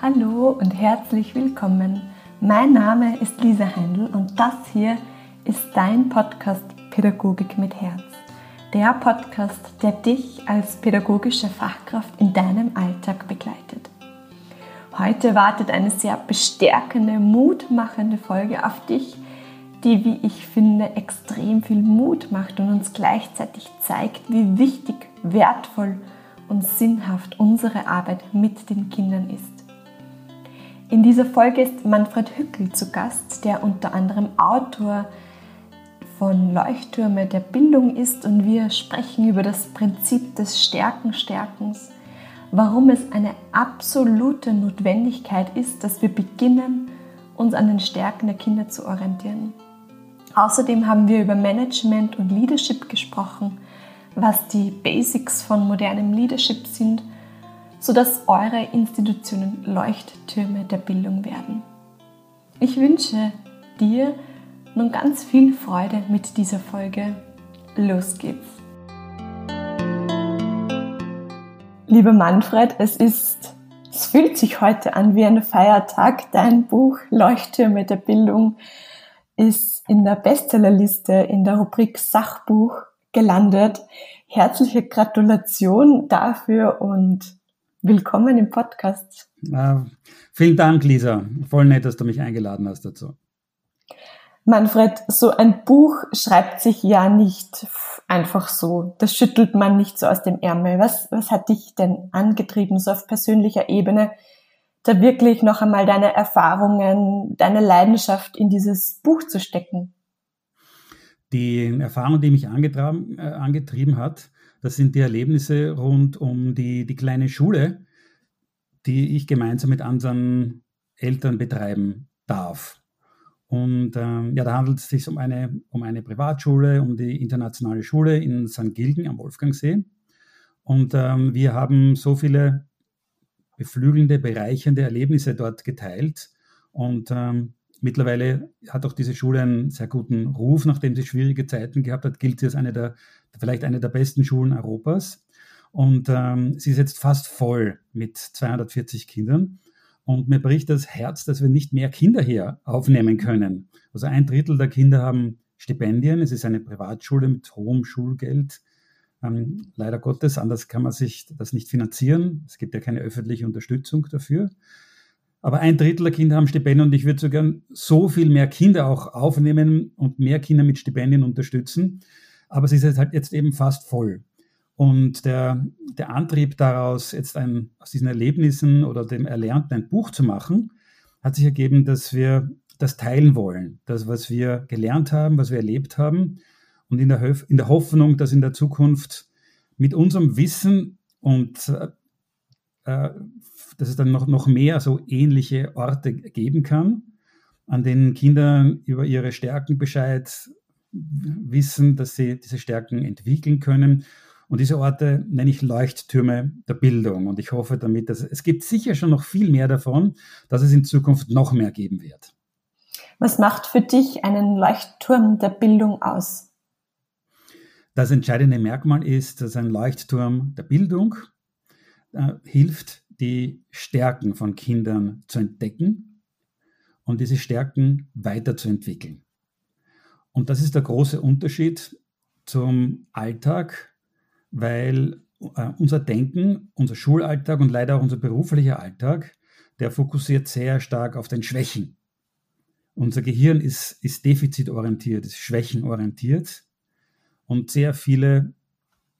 Hallo und herzlich willkommen. Mein Name ist Lisa Heindl und das hier ist dein Podcast Pädagogik mit Herz. Der Podcast, der dich als pädagogische Fachkraft in deinem Alltag begleitet. Heute wartet eine sehr bestärkende, mutmachende Folge auf dich, die, wie ich finde, extrem viel Mut macht und uns gleichzeitig zeigt, wie wichtig, wertvoll und sinnhaft unsere Arbeit mit den Kindern ist. In dieser Folge ist Manfred Hückel zu Gast, der unter anderem Autor von Leuchttürme der Bildung ist und wir sprechen über das Prinzip des Stärken-Stärkens, warum es eine absolute Notwendigkeit ist, dass wir beginnen, uns an den Stärken der Kinder zu orientieren. Außerdem haben wir über Management und Leadership gesprochen, was die Basics von modernem Leadership sind – sodass eure Institutionen Leuchttürme der Bildung werden. Ich wünsche dir nun ganz viel Freude mit dieser Folge. Los geht's! Lieber Manfred, es ist, es fühlt sich heute an wie ein Feiertag. Dein Buch Leuchttürme der Bildung ist in der Bestsellerliste in der Rubrik Sachbuch gelandet. Herzliche Gratulation dafür und Willkommen im Podcast. Äh, vielen Dank, Lisa. Voll nett, dass du mich eingeladen hast dazu. Manfred, so ein Buch schreibt sich ja nicht einfach so. Das schüttelt man nicht so aus dem Ärmel. Was, was hat dich denn angetrieben, so auf persönlicher Ebene, da wirklich noch einmal deine Erfahrungen, deine Leidenschaft in dieses Buch zu stecken? Die Erfahrung, die mich angetrieben, äh, angetrieben hat, das sind die Erlebnisse rund um die, die kleine Schule, die ich gemeinsam mit anderen Eltern betreiben darf. Und ähm, ja, da handelt es sich um eine, um eine Privatschule, um die internationale Schule in St. Gilgen am Wolfgangsee. Und ähm, wir haben so viele beflügelnde, bereichernde Erlebnisse dort geteilt. Und ähm, mittlerweile hat auch diese Schule einen sehr guten Ruf, nachdem sie schwierige Zeiten gehabt hat, gilt sie als eine der vielleicht eine der besten Schulen Europas. Und ähm, sie ist jetzt fast voll mit 240 Kindern. Und mir bricht das Herz, dass wir nicht mehr Kinder hier aufnehmen können. Also ein Drittel der Kinder haben Stipendien. Es ist eine Privatschule mit hohem Schulgeld. Ähm, leider Gottes, anders kann man sich das nicht finanzieren. Es gibt ja keine öffentliche Unterstützung dafür. Aber ein Drittel der Kinder haben Stipendien und ich würde so gern so viel mehr Kinder auch aufnehmen und mehr Kinder mit Stipendien unterstützen aber es ist halt jetzt eben fast voll. Und der, der Antrieb daraus, jetzt ein, aus diesen Erlebnissen oder dem Erlernten ein Buch zu machen, hat sich ergeben, dass wir das teilen wollen. Das, was wir gelernt haben, was wir erlebt haben. Und in der, Hof in der Hoffnung, dass in der Zukunft mit unserem Wissen und äh, äh dass es dann noch, noch mehr so ähnliche Orte geben kann, an denen Kinder über ihre Stärken Bescheid wissen, dass sie diese Stärken entwickeln können. Und diese Orte nenne ich Leuchttürme der Bildung. Und ich hoffe damit, dass es gibt sicher schon noch viel mehr davon, dass es in Zukunft noch mehr geben wird. Was macht für dich einen Leuchtturm der Bildung aus? Das entscheidende Merkmal ist, dass ein Leuchtturm der Bildung äh, hilft, die Stärken von Kindern zu entdecken und diese Stärken weiterzuentwickeln. Und das ist der große Unterschied zum Alltag, weil äh, unser Denken, unser Schulalltag und leider auch unser beruflicher Alltag, der fokussiert sehr stark auf den Schwächen. Unser Gehirn ist, ist defizitorientiert, ist schwächenorientiert. Und sehr viele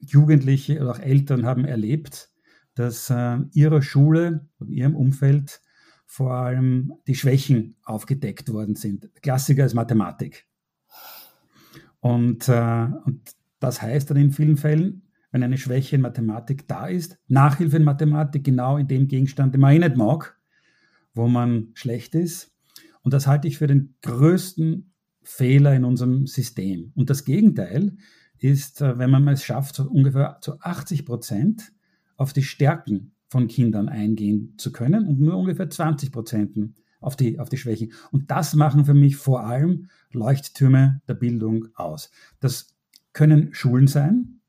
Jugendliche oder auch Eltern haben erlebt, dass äh, ihrer Schule und ihrem Umfeld vor allem die Schwächen aufgedeckt worden sind. Klassiker ist Mathematik. Und, äh, und das heißt dann in vielen Fällen, wenn eine Schwäche in Mathematik da ist, Nachhilfe in Mathematik genau in dem Gegenstand, den man eh nicht mag, wo man schlecht ist. Und das halte ich für den größten Fehler in unserem System. Und das Gegenteil ist, äh, wenn man es schafft, so ungefähr zu 80 Prozent auf die Stärken von Kindern eingehen zu können und nur ungefähr 20 Prozent auf die, auf die Schwächen. Und das machen für mich vor allem Leuchttürme der Bildung aus. Das können Schulen sein,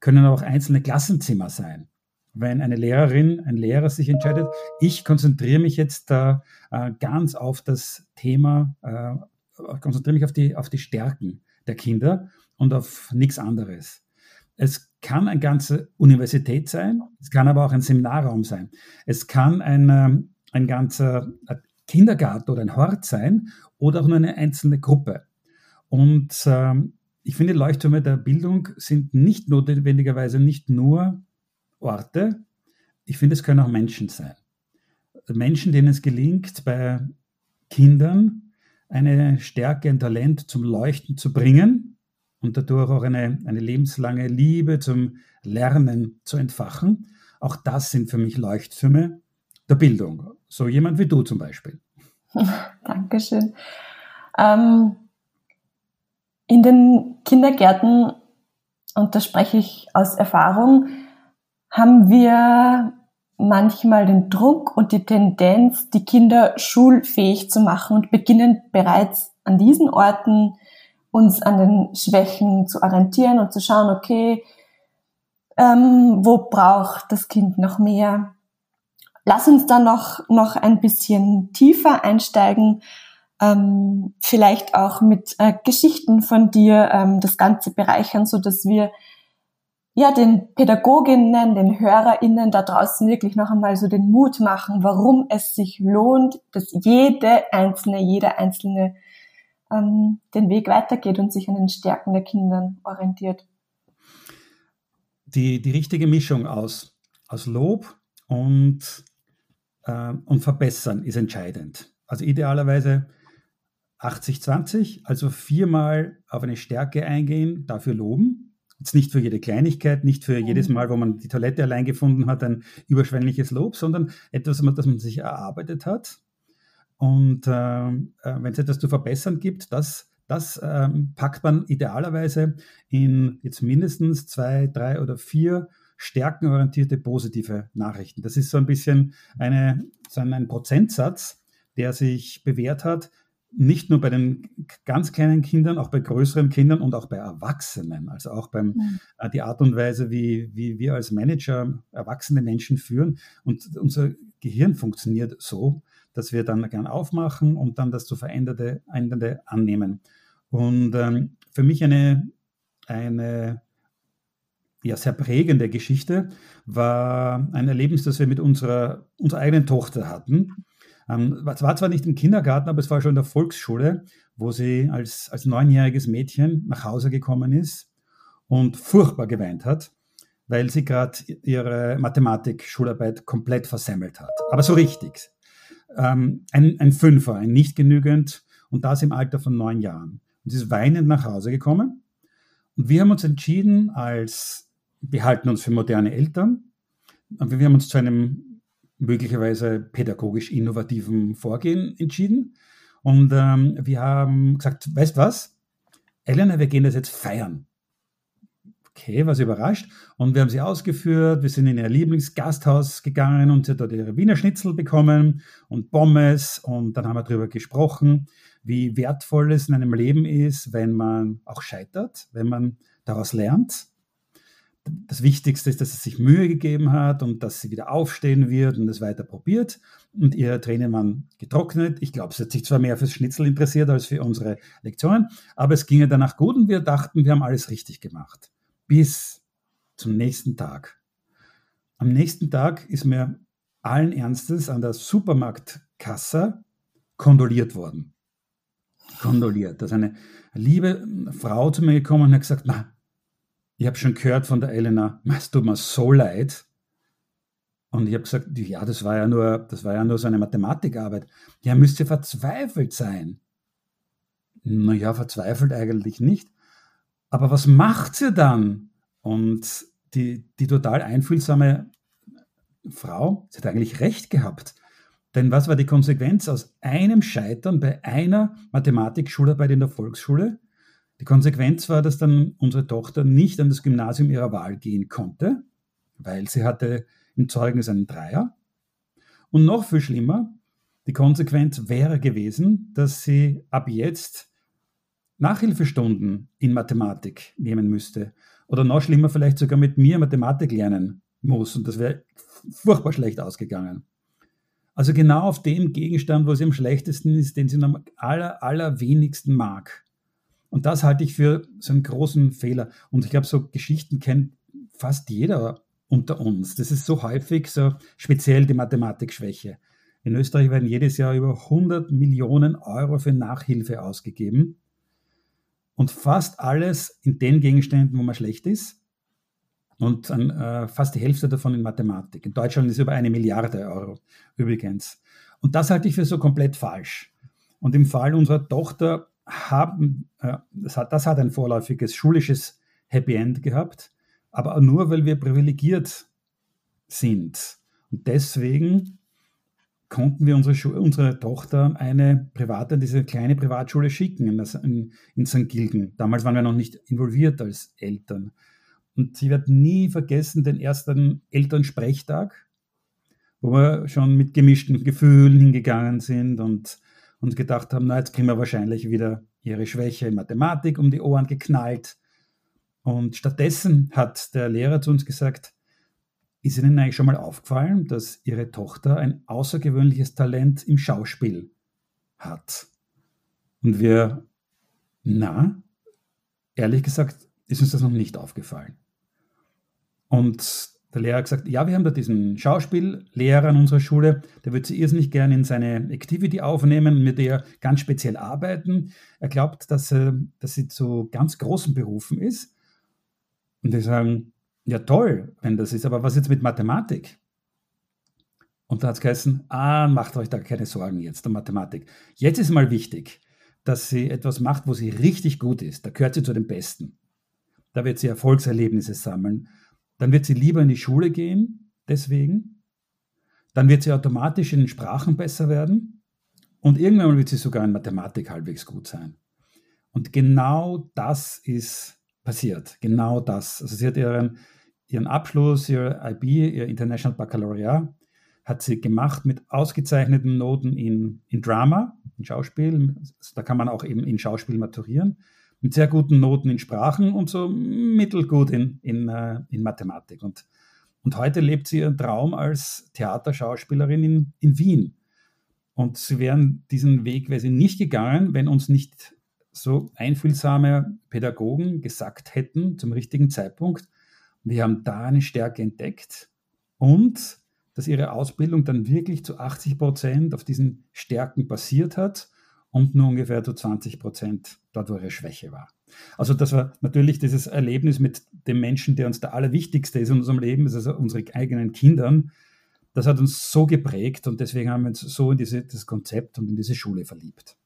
können auch einzelne Klassenzimmer sein. wenn eine Lehrerin, ein Lehrer sich entscheidet, ich konzentriere mich jetzt da äh, ganz auf das Thema, äh, konzentriere mich auf die, auf die Stärken der Kinder und auf nichts anderes. Es kann eine ganze Universität sein, es kann aber auch ein Seminarraum sein. Es kann ein, ähm, ein ganzer Kindergarten oder ein Hort sein oder auch nur eine einzelne Gruppe. Und ähm, ich finde, Leuchttürme der Bildung sind nicht notwendigerweise nicht nur Orte, ich finde, es können auch Menschen sein. Menschen, denen es gelingt, bei Kindern eine Stärke, ein Talent zum Leuchten zu bringen und dadurch auch eine, eine lebenslange Liebe zum Lernen zu entfachen. Auch das sind für mich Leuchttürme der Bildung. So jemand wie du zum Beispiel. Dankeschön. Ähm, in den Kindergärten, und da spreche ich aus Erfahrung, haben wir manchmal den Druck und die Tendenz, die Kinder schulfähig zu machen und beginnen bereits an diesen Orten uns an den Schwächen zu orientieren und zu schauen, okay, ähm, wo braucht das Kind noch mehr? Lass uns da noch, noch ein bisschen tiefer einsteigen, ähm, vielleicht auch mit äh, Geschichten von dir ähm, das Ganze bereichern, so dass wir ja, den Pädagoginnen, den HörerInnen da draußen wirklich noch einmal so den Mut machen, warum es sich lohnt, dass jede einzelne, jeder einzelne ähm, den Weg weitergeht und sich an den Stärken der Kinder orientiert. Die, die richtige Mischung aus, aus Lob und, äh, und Verbessern ist entscheidend. Also idealerweise 80-20, also viermal auf eine Stärke eingehen, dafür loben Jetzt nicht für jede Kleinigkeit, nicht für jedes mhm. Mal, wo man die Toilette allein gefunden hat, ein überschwängliches Lob, sondern etwas, das man sich erarbeitet hat. Und äh, äh wenn es etwas zu verbessern gibt, das, das ähm, packt man idealerweise in jetzt mindestens zwei, drei oder vier stärkenorientierte positive Nachrichten. Das ist so ein bisschen eine, so ein Prozentsatz, der sich bewährt hat, nicht nur bei den ganz kleinen Kindern, auch bei größeren Kindern und auch bei Erwachsenen. Also auch beim mhm. äh, die Art und Weise, wie, wie wir als Manager erwachsene Menschen führen. Und unser Gehirn funktioniert so, dass wir dann gern aufmachen und dann das zu veränderte, ändernde annehmen. Und ähm, für mich eine, eine ja, sehr prägende Geschichte war ein Erlebnis, das wir mit unserer, unserer eigenen Tochter hatten. Ähm, es war zwar nicht im Kindergarten, aber es war schon in der Volksschule, wo sie als, als neunjähriges Mädchen nach Hause gekommen ist und furchtbar geweint hat, weil sie gerade ihre Mathematik-Schularbeit komplett versemmelt hat. Aber so richtig. Ähm, ein, ein Fünfer, ein nicht genügend und das im Alter von neun Jahren. Und sie ist weinend nach Hause gekommen. Und wir haben uns entschieden, als wir halten uns für moderne Eltern, und wir haben uns zu einem möglicherweise pädagogisch innovativen Vorgehen entschieden. Und ähm, wir haben gesagt, weißt was, Elena, wir gehen das jetzt feiern. Okay, was überrascht. Und wir haben sie ausgeführt. Wir sind in ihr Lieblingsgasthaus gegangen und sie hat dort ihre Wiener Schnitzel bekommen und Pommes. Und dann haben wir darüber gesprochen, wie wertvoll es in einem Leben ist, wenn man auch scheitert, wenn man daraus lernt das Wichtigste ist, dass sie sich Mühe gegeben hat und dass sie wieder aufstehen wird und es weiter probiert. Und ihre Tränen waren getrocknet. Ich glaube, sie hat sich zwar mehr fürs Schnitzel interessiert als für unsere Lektionen, aber es ging ihr danach gut und wir dachten, wir haben alles richtig gemacht. Bis zum nächsten Tag. Am nächsten Tag ist mir allen Ernstes an der Supermarktkasse kondoliert worden. Kondoliert. Da ist eine liebe Frau zu mir gekommen und hat gesagt, na, ich habe schon gehört von der Elena, es tut mir so leid. Und ich habe gesagt, ja, das war ja nur, das war ja nur so eine Mathematikarbeit. Ja, müsste verzweifelt sein. Naja, verzweifelt eigentlich nicht. Aber was macht sie dann? Und die, die total einfühlsame Frau, sie hat eigentlich recht gehabt. Denn was war die Konsequenz aus einem Scheitern bei einer Mathematik-Schularbeit in der Volksschule? Die Konsequenz war, dass dann unsere Tochter nicht an das Gymnasium ihrer Wahl gehen konnte, weil sie hatte im Zeugnis einen Dreier. Und noch viel schlimmer, die Konsequenz wäre gewesen, dass sie ab jetzt Nachhilfestunden in Mathematik nehmen müsste. Oder noch schlimmer, vielleicht sogar mit mir Mathematik lernen muss. Und das wäre furchtbar schlecht ausgegangen. Also genau auf dem Gegenstand, wo sie am schlechtesten ist, den sie am aller, allerwenigsten mag. Und das halte ich für so einen großen Fehler. Und ich glaube, so Geschichten kennt fast jeder unter uns. Das ist so häufig so speziell die Mathematikschwäche. In Österreich werden jedes Jahr über 100 Millionen Euro für Nachhilfe ausgegeben. Und fast alles in den Gegenständen, wo man schlecht ist. Und dann, äh, fast die Hälfte davon in Mathematik. In Deutschland ist über eine Milliarde Euro übrigens. Und das halte ich für so komplett falsch. Und im Fall unserer Tochter haben, äh, das, hat, das hat ein vorläufiges schulisches Happy End gehabt, aber nur weil wir privilegiert sind. Und deswegen konnten wir unsere, unsere Tochter eine private, diese kleine Privatschule schicken in, das, in, in St. Gilgen. Damals waren wir noch nicht involviert als Eltern. Und sie wird nie vergessen den ersten Elternsprechtag, wo wir schon mit gemischten Gefühlen hingegangen sind und uns gedacht haben, na, jetzt kriegen wir wahrscheinlich wieder ihre Schwäche in Mathematik um die Ohren geknallt. Und stattdessen hat der Lehrer zu uns gesagt, ist Ihnen eigentlich schon mal aufgefallen, dass Ihre Tochter ein außergewöhnliches Talent im Schauspiel hat? Und wir, na, ehrlich gesagt, ist uns das noch nicht aufgefallen. Und der Lehrer hat gesagt, ja, wir haben da diesen Schauspiellehrer an unserer Schule, der würde sie irrsinnig gerne in seine Activity aufnehmen und mit ihr ganz speziell arbeiten. Er glaubt, dass, dass sie zu ganz großen Berufen ist. Und wir sagen, ja, toll, wenn das ist, aber was jetzt mit Mathematik? Und da hat es geheißen, ah, macht euch da keine Sorgen jetzt um Mathematik. Jetzt ist mal wichtig, dass sie etwas macht, wo sie richtig gut ist. Da gehört sie zu den Besten. Da wird sie Erfolgserlebnisse sammeln. Dann wird sie lieber in die Schule gehen, deswegen. Dann wird sie automatisch in den Sprachen besser werden. Und irgendwann wird sie sogar in Mathematik halbwegs gut sein. Und genau das ist passiert. Genau das. Also sie hat ihren ihren Abschluss, ihr IB, ihr International Baccalaureat, hat sie gemacht mit ausgezeichneten Noten in, in Drama, in Schauspiel. Da kann man auch eben in Schauspiel maturieren. Mit sehr guten Noten in Sprachen und so mittelgut in, in, uh, in Mathematik. Und, und heute lebt sie ihren Traum als Theaterschauspielerin in, in Wien. Und sie wären diesen Weg wäre sie nicht gegangen, wenn uns nicht so einfühlsame Pädagogen gesagt hätten zum richtigen Zeitpunkt, wir haben da eine Stärke entdeckt und dass ihre Ausbildung dann wirklich zu 80 Prozent auf diesen Stärken basiert hat und nur ungefähr zu 20 Prozent dort, wo ihre Schwäche war. Also das war natürlich dieses Erlebnis mit dem Menschen, der uns der Allerwichtigste ist in unserem Leben, also unsere eigenen Kindern. Das hat uns so geprägt und deswegen haben wir uns so in diese, das Konzept und in diese Schule verliebt.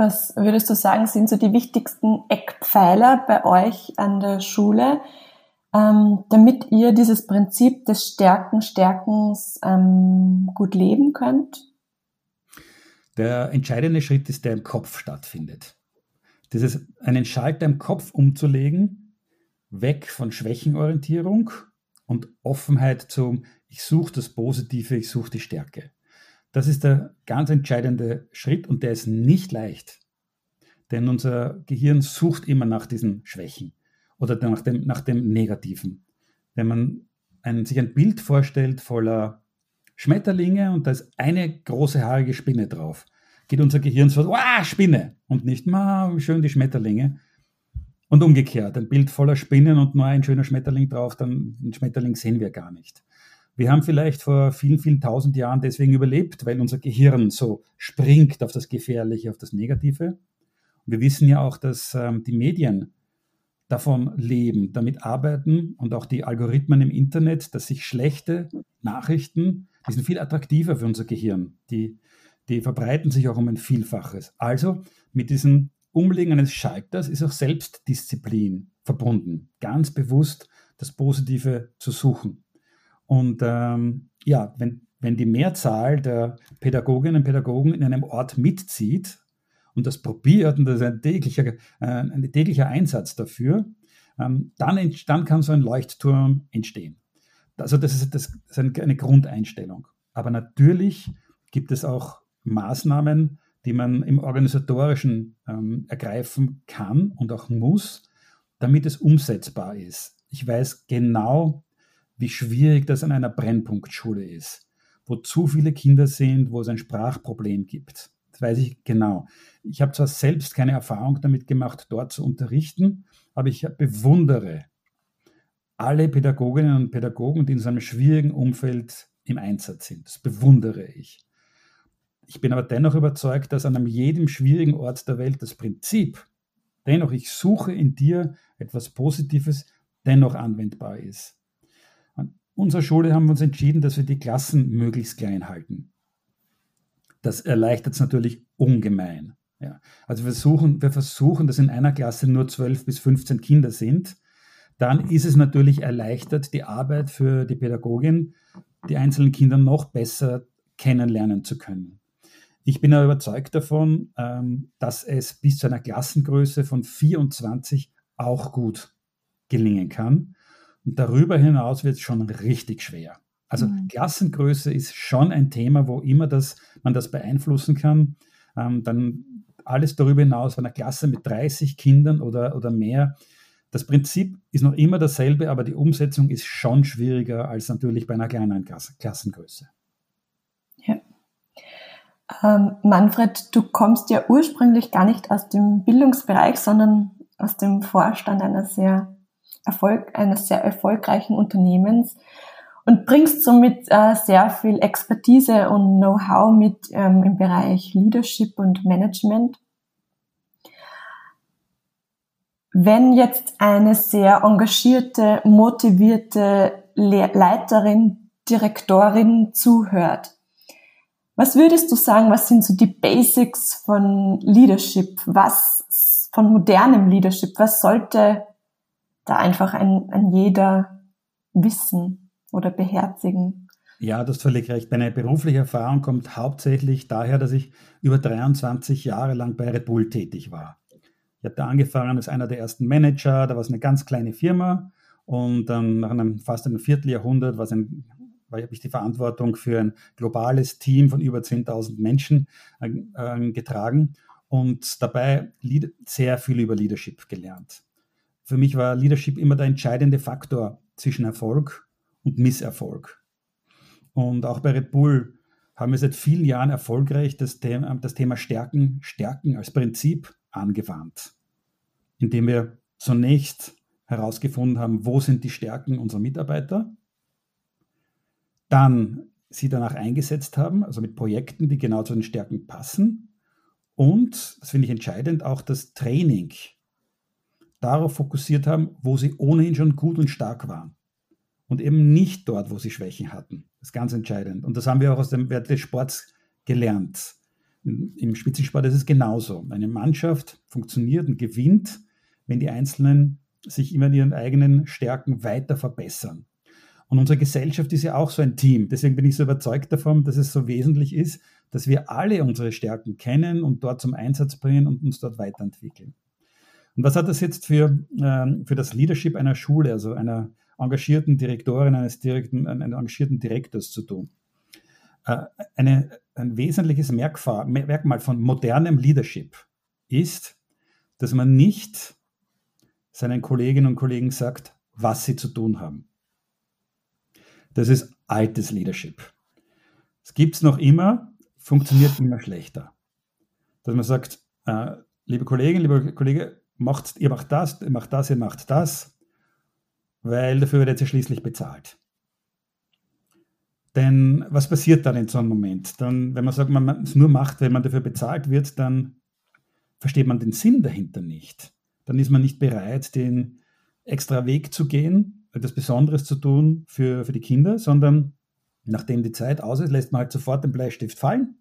Was würdest du sagen, sind so die wichtigsten Eckpfeiler bei euch an der Schule, ähm, damit ihr dieses Prinzip des Stärken, Stärkens ähm, gut leben könnt? Der entscheidende Schritt ist, der im Kopf stattfindet. Das ist einen Schalter im Kopf umzulegen, weg von Schwächenorientierung und Offenheit zum Ich suche das Positive, ich suche die Stärke. Das ist der ganz entscheidende Schritt und der ist nicht leicht. Denn unser Gehirn sucht immer nach diesen Schwächen oder nach dem, nach dem Negativen. Wenn man ein, sich ein Bild vorstellt voller Schmetterlinge und da ist eine große haarige Spinne drauf, geht unser Gehirn so, wow, Spinne und nicht, ma, schön die Schmetterlinge. Und umgekehrt, ein Bild voller Spinnen und nur ein schöner Schmetterling drauf, dann einen Schmetterling sehen wir gar nicht. Wir haben vielleicht vor vielen, vielen tausend Jahren deswegen überlebt, weil unser Gehirn so springt auf das Gefährliche, auf das Negative. Und wir wissen ja auch, dass ähm, die Medien davon leben, damit arbeiten und auch die Algorithmen im Internet, dass sich schlechte Nachrichten, die sind viel attraktiver für unser Gehirn, die, die verbreiten sich auch um ein Vielfaches. Also mit diesem Umlegen eines Schalters ist auch Selbstdisziplin verbunden, ganz bewusst das Positive zu suchen. Und ähm, ja, wenn, wenn die Mehrzahl der Pädagoginnen und Pädagogen in einem Ort mitzieht, und das probiert, und das ist ein täglicher, äh, ein täglicher Einsatz dafür, ähm, dann, dann kann so ein Leuchtturm entstehen. Also das ist, das ist eine Grundeinstellung. Aber natürlich gibt es auch Maßnahmen, die man im organisatorischen ähm, ergreifen kann und auch muss, damit es umsetzbar ist. Ich weiß genau, wie schwierig das an einer Brennpunktschule ist, wo zu viele Kinder sind, wo es ein Sprachproblem gibt. Das weiß ich genau. Ich habe zwar selbst keine Erfahrung damit gemacht, dort zu unterrichten, aber ich bewundere alle Pädagoginnen und Pädagogen, die in so einem schwierigen Umfeld im Einsatz sind. Das bewundere ich. Ich bin aber dennoch überzeugt, dass an jedem schwierigen Ort der Welt das Prinzip, dennoch ich suche in dir etwas Positives, dennoch anwendbar ist. Unserer Schule haben wir uns entschieden, dass wir die Klassen möglichst klein halten. Das erleichtert es natürlich ungemein. Ja. Also wir versuchen, wir versuchen, dass in einer Klasse nur 12 bis 15 Kinder sind dann ist es natürlich erleichtert, die Arbeit für die Pädagogin, die einzelnen Kinder noch besser kennenlernen zu können. Ich bin aber überzeugt davon, ähm, dass es bis zu einer Klassengröße von 24 auch gut gelingen kann. Und darüber hinaus wird es schon richtig schwer. Also mhm. Klassengröße ist schon ein Thema, wo immer das, man das beeinflussen kann. Ähm, dann alles darüber hinaus, bei einer Klasse mit 30 Kindern oder, oder mehr, das Prinzip ist noch immer dasselbe, aber die Umsetzung ist schon schwieriger als natürlich bei einer kleinen Klassengröße. Ja. Ähm, Manfred, du kommst ja ursprünglich gar nicht aus dem Bildungsbereich, sondern aus dem Vorstand einer sehr, Erfolg, eines sehr erfolgreichen Unternehmens und bringst somit äh, sehr viel Expertise und Know-how mit ähm, im Bereich Leadership und Management. Wenn jetzt eine sehr engagierte, motivierte Leiterin, Direktorin zuhört, was würdest du sagen, was sind so die Basics von Leadership? Was von modernem Leadership? Was sollte da einfach ein, ein jeder wissen oder beherzigen? Ja, das ist völlig recht. Meine berufliche Erfahrung kommt hauptsächlich daher, dass ich über 23 Jahre lang bei Red Bull tätig war. Ich habe da angefangen als einer der ersten Manager, da war es eine ganz kleine Firma und dann nach einem fast einem Vierteljahrhundert war es ein habe ich die Verantwortung für ein globales Team von über 10.000 Menschen äh, getragen und dabei sehr viel über Leadership gelernt. Für mich war Leadership immer der entscheidende Faktor zwischen Erfolg und Misserfolg. Und auch bei Red Bull haben wir seit vielen Jahren erfolgreich das Thema, das Thema Stärken, Stärken als Prinzip angewandt, indem wir zunächst herausgefunden haben, wo sind die Stärken unserer Mitarbeiter, dann sie danach eingesetzt haben, also mit Projekten, die genau zu den Stärken passen und, das finde ich entscheidend, auch das Training darauf fokussiert haben, wo sie ohnehin schon gut und stark waren und eben nicht dort, wo sie Schwächen hatten. Das ist ganz entscheidend. Und das haben wir auch aus dem Wert des Sports gelernt. Im Spitzensport ist es genauso. Eine Mannschaft funktioniert und gewinnt, wenn die Einzelnen sich immer in ihren eigenen Stärken weiter verbessern. Und unsere Gesellschaft ist ja auch so ein Team. Deswegen bin ich so überzeugt davon, dass es so wesentlich ist, dass wir alle unsere Stärken kennen und dort zum Einsatz bringen und uns dort weiterentwickeln. Und was hat das jetzt für, äh, für das Leadership einer Schule, also einer engagierten Direktorin, eines direkten, eines engagierten Direktors zu tun? Äh, eine, ein wesentliches Merkmal von modernem Leadership ist, dass man nicht seinen Kolleginnen und Kollegen sagt, was sie zu tun haben. Das ist altes Leadership. Es gibt es noch immer, funktioniert immer schlechter. Dass man sagt, äh, liebe Kollegin, lieber Kollege, macht, ihr macht das, ihr macht das, ihr macht das, weil dafür werdet ihr schließlich bezahlt. Denn was passiert dann in so einem Moment? Dann, wenn man sagt, man es nur macht, wenn man dafür bezahlt wird, dann versteht man den Sinn dahinter nicht. Dann ist man nicht bereit, den extra Weg zu gehen, etwas Besonderes zu tun für, für die Kinder, sondern nachdem die Zeit aus ist, lässt man halt sofort den Bleistift fallen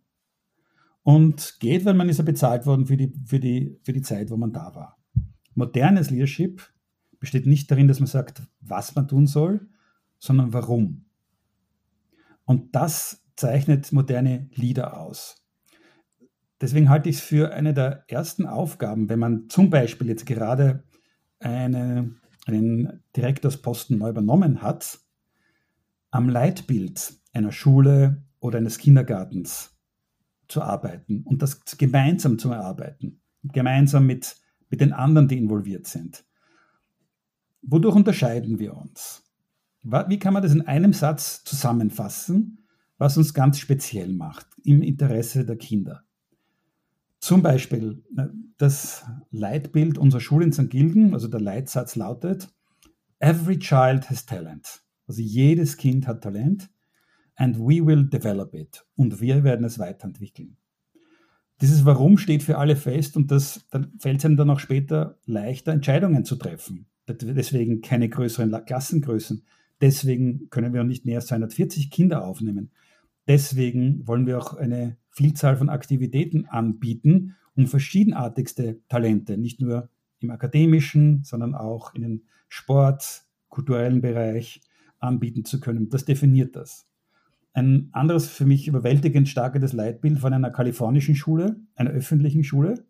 und geht, weil man ist ja bezahlt worden für die, für, die, für die Zeit, wo man da war. Modernes Leadership besteht nicht darin, dass man sagt, was man tun soll, sondern warum. Und das zeichnet moderne Lieder aus. Deswegen halte ich es für eine der ersten Aufgaben, wenn man zum Beispiel jetzt gerade eine, einen Direktorsposten neu übernommen hat, am Leitbild einer Schule oder eines Kindergartens zu arbeiten und das gemeinsam zu erarbeiten, gemeinsam mit, mit den anderen, die involviert sind. Wodurch unterscheiden wir uns? Wie kann man das in einem Satz zusammenfassen, was uns ganz speziell macht im Interesse der Kinder? Zum Beispiel das Leitbild unserer Schule in St. Gilgen, also der Leitsatz lautet, Every child has talent. Also jedes Kind hat Talent and we will develop it. Und wir werden es weiterentwickeln. Dieses Warum steht für alle fest und das fällt es einem dann auch später leichter, Entscheidungen zu treffen. Deswegen keine größeren Klassengrößen. Deswegen können wir nicht mehr als 240 Kinder aufnehmen. Deswegen wollen wir auch eine Vielzahl von Aktivitäten anbieten, um verschiedenartigste Talente, nicht nur im akademischen, sondern auch in den Sport, kulturellen Bereich anbieten zu können. Das definiert das. Ein anderes für mich überwältigend starkes Leitbild von einer kalifornischen Schule, einer öffentlichen Schule,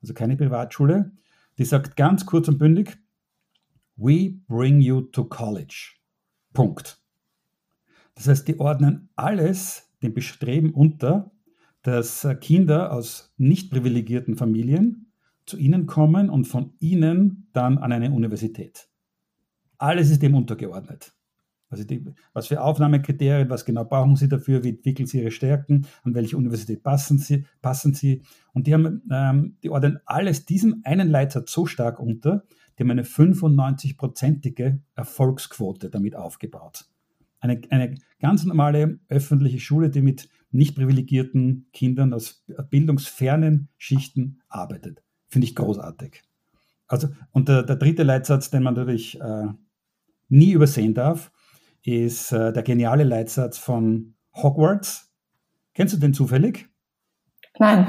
also keine Privatschule, die sagt ganz kurz und bündig, We bring you to college. Punkt. Das heißt, die ordnen alles dem Bestreben unter, dass Kinder aus nicht privilegierten Familien zu ihnen kommen und von ihnen dann an eine Universität. Alles ist dem untergeordnet. Also die, was für Aufnahmekriterien, was genau brauchen Sie dafür, wie entwickeln Sie Ihre Stärken, an welche Universität passen Sie, passen Sie. Und die haben, ähm, die ordnen alles diesem einen Leitsatz so stark unter, die haben eine 95-prozentige Erfolgsquote damit aufgebaut. Eine, eine ganz normale öffentliche Schule, die mit nicht privilegierten Kindern aus bildungsfernen Schichten arbeitet. Finde ich großartig. Also, und der, der dritte Leitsatz, den man natürlich äh, nie übersehen darf, ist äh, der geniale Leitsatz von Hogwarts. Kennst du den zufällig? Nein.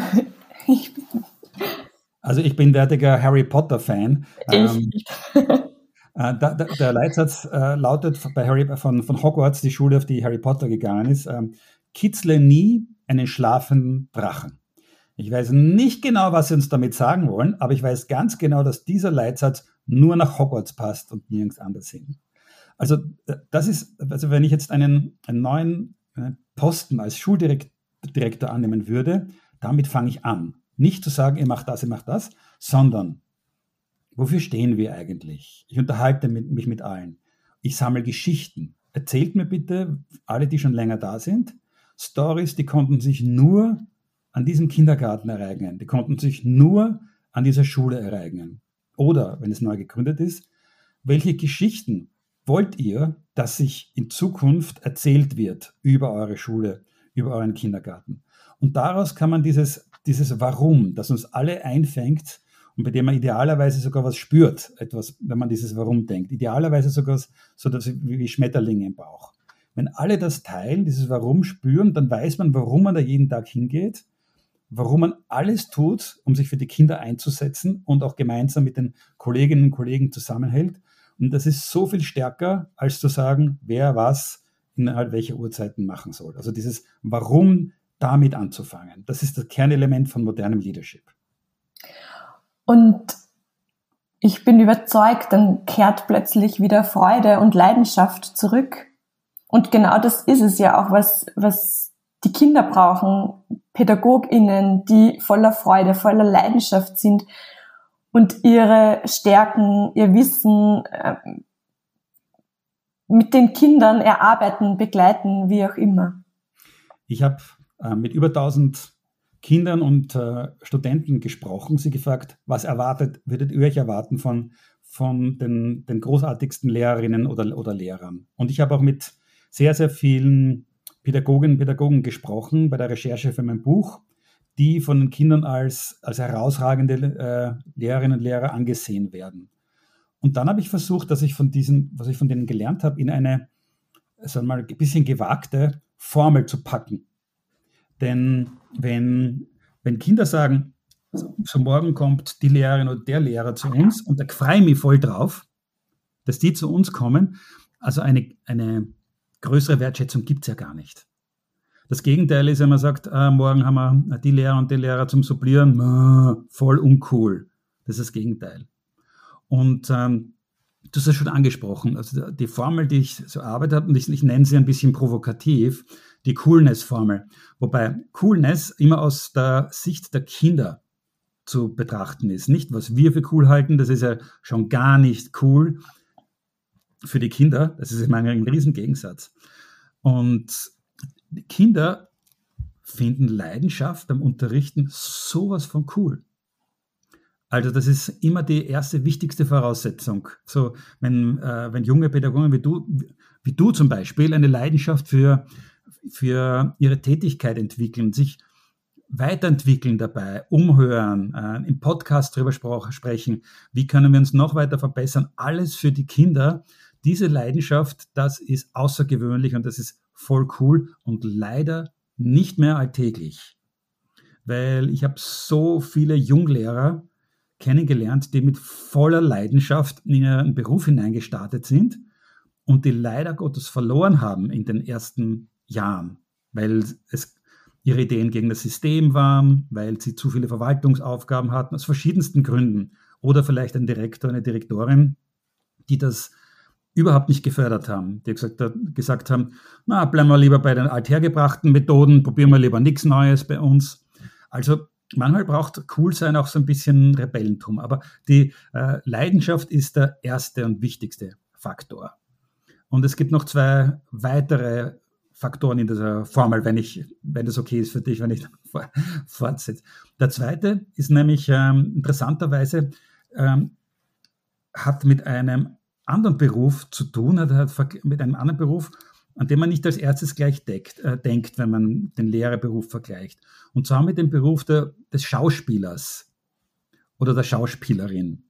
also ich bin derartiger Harry Potter-Fan. Ähm, äh, da, da, der Leitsatz äh, lautet bei Harry, von, von Hogwarts, die Schule, auf die Harry Potter gegangen ist, ähm, kitzle nie einen schlafenden Drachen. Ich weiß nicht genau, was sie uns damit sagen wollen, aber ich weiß ganz genau, dass dieser Leitsatz nur nach Hogwarts passt und nirgends anders hin. Also äh, das ist, also wenn ich jetzt einen, einen neuen Posten als Schuldirektor annehmen würde, damit fange ich an. Nicht zu sagen, ihr macht das, ihr macht das, sondern wofür stehen wir eigentlich? Ich unterhalte mich mit allen. Ich sammle Geschichten. Erzählt mir bitte, alle, die schon länger da sind, Stories, die konnten sich nur an diesem Kindergarten ereignen. Die konnten sich nur an dieser Schule ereignen. Oder, wenn es neu gegründet ist, welche Geschichten wollt ihr, dass sich in Zukunft erzählt wird über eure Schule, über euren Kindergarten? Und daraus kann man dieses, dieses Warum, das uns alle einfängt und bei dem man idealerweise sogar was spürt, etwas, wenn man dieses Warum denkt, idealerweise sogar so dass, wie Schmetterlinge im Bauch. Wenn alle das teilen, dieses Warum spüren, dann weiß man, warum man da jeden Tag hingeht, warum man alles tut, um sich für die Kinder einzusetzen und auch gemeinsam mit den Kolleginnen und Kollegen zusammenhält und das ist so viel stärker, als zu sagen, wer was innerhalb welcher Uhrzeiten machen soll. Also dieses Warum damit anzufangen. Das ist das Kernelement von modernem Leadership. Und ich bin überzeugt, dann kehrt plötzlich wieder Freude und Leidenschaft zurück. Und genau das ist es ja auch, was, was die Kinder brauchen. PädagogInnen, die voller Freude, voller Leidenschaft sind und ihre Stärken, ihr Wissen äh, mit den Kindern erarbeiten, begleiten, wie auch immer. Ich habe äh, mit über 1000 Kindern und äh, Studenten gesprochen, sie gefragt, was erwartet, würdet ihr euch erwarten von, von den, den großartigsten Lehrerinnen oder, oder Lehrern? Und ich habe auch mit sehr, sehr vielen Pädagoginnen und Pädagogen gesprochen bei der Recherche für mein Buch die von den Kindern als, als herausragende äh, Lehrerinnen und Lehrer angesehen werden. Und dann habe ich versucht, dass ich von diesen, was ich von denen gelernt habe, in eine, sagen wir mal, ein bisschen gewagte Formel zu packen. Denn wenn, wenn Kinder sagen, so morgen kommt die Lehrerin oder der Lehrer zu uns und da freue ich mich voll drauf, dass die zu uns kommen, also eine, eine größere Wertschätzung gibt es ja gar nicht. Das Gegenteil ist, wenn man sagt, ah, morgen haben wir die Lehrer und die Lehrer zum Supplieren, ah, voll uncool. Das ist das Gegenteil. Und ähm, du hast es schon angesprochen, also die Formel, die ich so arbeitet habe, und ich, ich nenne sie ein bisschen provokativ, die Coolness-Formel. Wobei Coolness immer aus der Sicht der Kinder zu betrachten ist. Nicht, was wir für cool halten, das ist ja schon gar nicht cool. für die Kinder. Das ist immer ein Riesengegensatz. Und Kinder finden Leidenschaft am Unterrichten sowas von cool. Also das ist immer die erste wichtigste Voraussetzung. So, wenn, äh, wenn junge Pädagogen wie du, wie du zum Beispiel eine Leidenschaft für, für ihre Tätigkeit entwickeln, sich weiterentwickeln dabei, umhören, äh, im Podcast darüber sprechen, wie können wir uns noch weiter verbessern, alles für die Kinder. Diese Leidenschaft, das ist außergewöhnlich und das ist voll cool und leider nicht mehr alltäglich. Weil ich habe so viele Junglehrer, kennengelernt, die mit voller Leidenschaft in ihren Beruf hineingestartet sind und die leider Gottes verloren haben in den ersten Jahren, weil es ihre Ideen gegen das System waren, weil sie zu viele Verwaltungsaufgaben hatten, aus verschiedensten Gründen. Oder vielleicht ein Direktor, eine Direktorin, die das überhaupt nicht gefördert haben, die gesagt, gesagt haben, na, bleiben wir lieber bei den althergebrachten Methoden, probieren wir lieber nichts Neues bei uns. Also manchmal braucht cool sein auch so ein bisschen Rebellentum, aber die äh, Leidenschaft ist der erste und wichtigste Faktor. Und es gibt noch zwei weitere Faktoren in dieser Formel, wenn ich, wenn das okay ist für dich, wenn ich fortsetze. Der zweite ist nämlich ähm, interessanterweise ähm, hat mit einem anderen Beruf zu tun, hat, mit einem anderen Beruf, an dem man nicht als erstes gleich deckt, äh, denkt, wenn man den Lehrerberuf vergleicht. Und zwar mit dem Beruf der, des Schauspielers oder der Schauspielerin.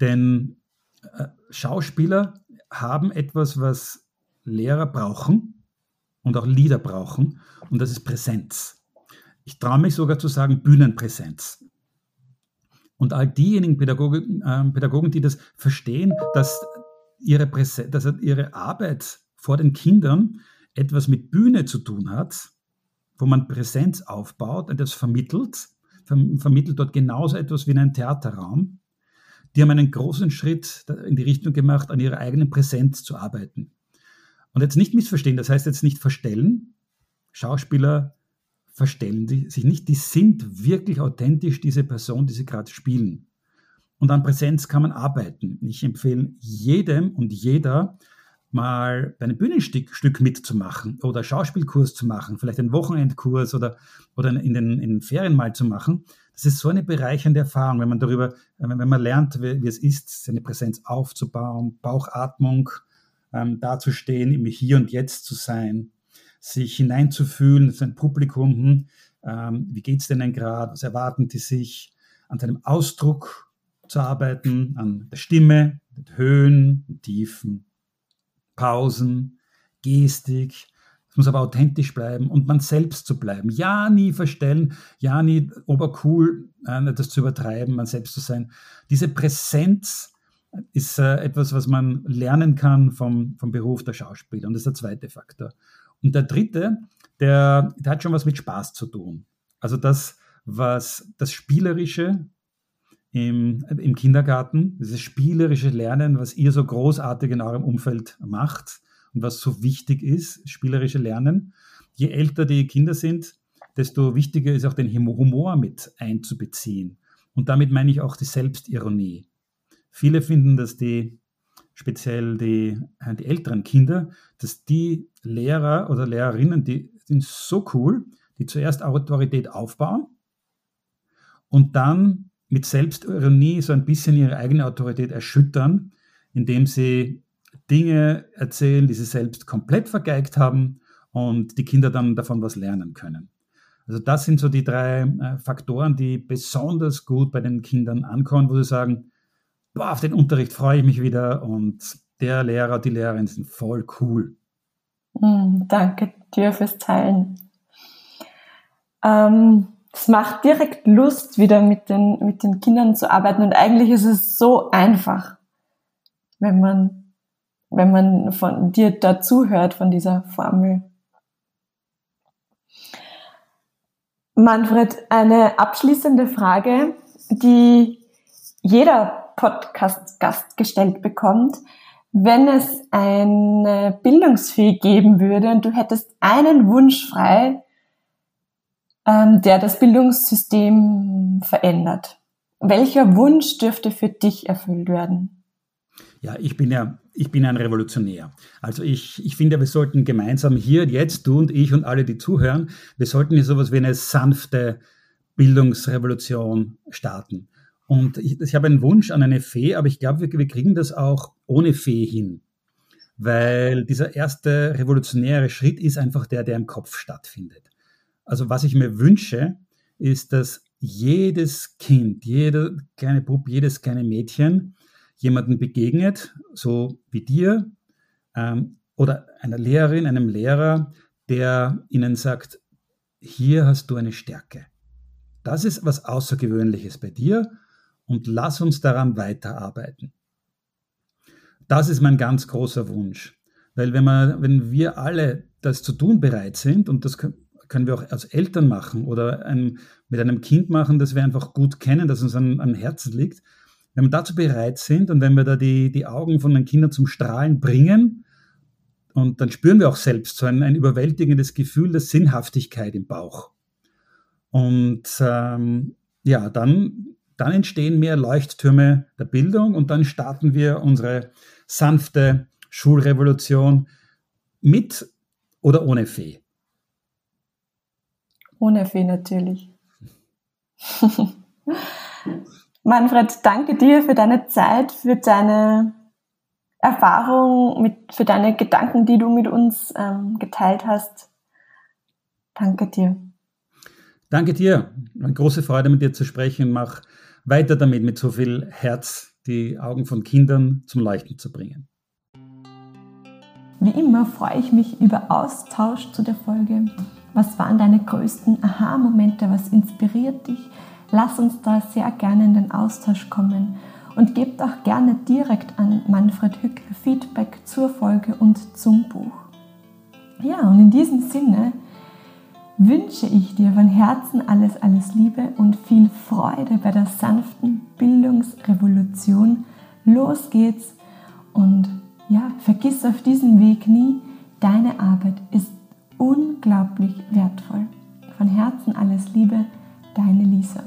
Denn äh, Schauspieler haben etwas, was Lehrer brauchen und auch Lieder brauchen, und das ist Präsenz. Ich traue mich sogar zu sagen Bühnenpräsenz. Und all diejenigen Pädagogen, äh, Pädagogen die das verstehen, dass ihre, Präsenz, dass ihre Arbeit vor den Kindern etwas mit Bühne zu tun hat, wo man Präsenz aufbaut, etwas vermittelt, vermittelt dort genauso etwas wie in einem Theaterraum. Die haben einen großen Schritt in die Richtung gemacht, an ihrer eigenen Präsenz zu arbeiten. Und jetzt nicht missverstehen, das heißt jetzt nicht verstellen. Schauspieler verstellen sich nicht, die sind wirklich authentisch diese Person, die sie gerade spielen. Und an Präsenz kann man arbeiten. Ich empfehle jedem und jeder, mal bei einem Bühnenstück Stück mitzumachen oder Schauspielkurs zu machen, vielleicht einen Wochenendkurs oder, oder in, den, in den Ferien mal zu machen. Das ist so eine bereichernde Erfahrung, wenn man darüber, wenn man lernt, wie, wie es ist, seine Präsenz aufzubauen, Bauchatmung, ähm, dazustehen, im Hier und Jetzt zu sein, sich hineinzufühlen, sein Publikum, hm, ähm, wie geht es denn gerade, was erwarten die sich, an seinem Ausdruck zu arbeiten, an der Stimme, den Höhen, den Tiefen. Pausen, Gestik. Es muss aber authentisch bleiben und man selbst zu bleiben. Ja, nie verstellen, ja, nie obercool, äh, das zu übertreiben, man selbst zu sein. Diese Präsenz ist äh, etwas, was man lernen kann vom, vom Beruf der Schauspieler. Und das ist der zweite Faktor. Und der dritte, der, der hat schon was mit Spaß zu tun. Also das, was das Spielerische, im, im Kindergarten, dieses spielerische Lernen, was ihr so großartig in eurem Umfeld macht und was so wichtig ist, spielerische Lernen. Je älter die Kinder sind, desto wichtiger ist auch den Humor mit einzubeziehen. Und damit meine ich auch die Selbstironie. Viele finden, dass die, speziell die, die älteren Kinder, dass die Lehrer oder Lehrerinnen, die sind so cool, die zuerst Autorität aufbauen und dann mit Selbstironie so ein bisschen ihre eigene Autorität erschüttern, indem sie Dinge erzählen, die sie selbst komplett vergeigt haben und die Kinder dann davon was lernen können. Also das sind so die drei äh, Faktoren, die besonders gut bei den Kindern ankommen, wo sie sagen, boah, auf den Unterricht freue ich mich wieder und der Lehrer, die Lehrerin sind voll cool. Mm, danke dir fürs Teilen. Ähm, es macht direkt Lust, wieder mit den, mit den Kindern zu arbeiten. Und eigentlich ist es so einfach, wenn man, wenn man von dir dazu hört, von dieser Formel. Manfred, eine abschließende Frage, die jeder Podcast-Gast gestellt bekommt. Wenn es eine Bildungsfee geben würde und du hättest einen Wunsch frei, ähm, der das Bildungssystem verändert. Welcher Wunsch dürfte für dich erfüllt werden? Ja, ich bin ja, ich bin ein Revolutionär. Also ich, ich finde, wir sollten gemeinsam hier, jetzt, du und ich und alle, die zuhören, wir sollten hier sowas wie eine sanfte Bildungsrevolution starten. Und ich, ich habe einen Wunsch an eine Fee, aber ich glaube, wir, wir kriegen das auch ohne Fee hin. Weil dieser erste revolutionäre Schritt ist einfach der, der im Kopf stattfindet. Also was ich mir wünsche, ist, dass jedes Kind, jeder kleine Bub, jedes kleine Mädchen jemanden begegnet, so wie dir, ähm, oder einer Lehrerin, einem Lehrer, der ihnen sagt, hier hast du eine Stärke. Das ist was Außergewöhnliches bei dir und lass uns daran weiterarbeiten. Das ist mein ganz großer Wunsch. Weil wenn, man, wenn wir alle das zu tun bereit sind, und das können wir auch als Eltern machen oder ein, mit einem Kind machen, das wir einfach gut kennen, das uns an, an Herzen liegt, wenn wir dazu bereit sind und wenn wir da die, die Augen von den Kindern zum Strahlen bringen, und dann spüren wir auch selbst so ein, ein überwältigendes Gefühl der Sinnhaftigkeit im Bauch. Und ähm, ja, dann, dann entstehen mehr Leuchttürme der Bildung und dann starten wir unsere sanfte Schulrevolution mit oder ohne Fee. Ohne Fee natürlich. Manfred, danke dir für deine Zeit, für deine Erfahrung, mit, für deine Gedanken, die du mit uns ähm, geteilt hast. Danke dir. Danke dir. Eine große Freude, mit dir zu sprechen. Mach weiter damit, mit so viel Herz die Augen von Kindern zum Leuchten zu bringen. Wie immer freue ich mich über Austausch zu der Folge. Was waren deine größten Aha-Momente? Was inspiriert dich? Lass uns da sehr gerne in den Austausch kommen und gebt auch gerne direkt an Manfred Hück Feedback zur Folge und zum Buch. Ja, und in diesem Sinne wünsche ich dir von Herzen alles, alles Liebe und viel Freude bei der sanften Bildungsrevolution. Los geht's und ja, vergiss auf diesem Weg nie, deine Arbeit ist unglaublich wertvoll. Von Herzen alles Liebe, deine Lisa.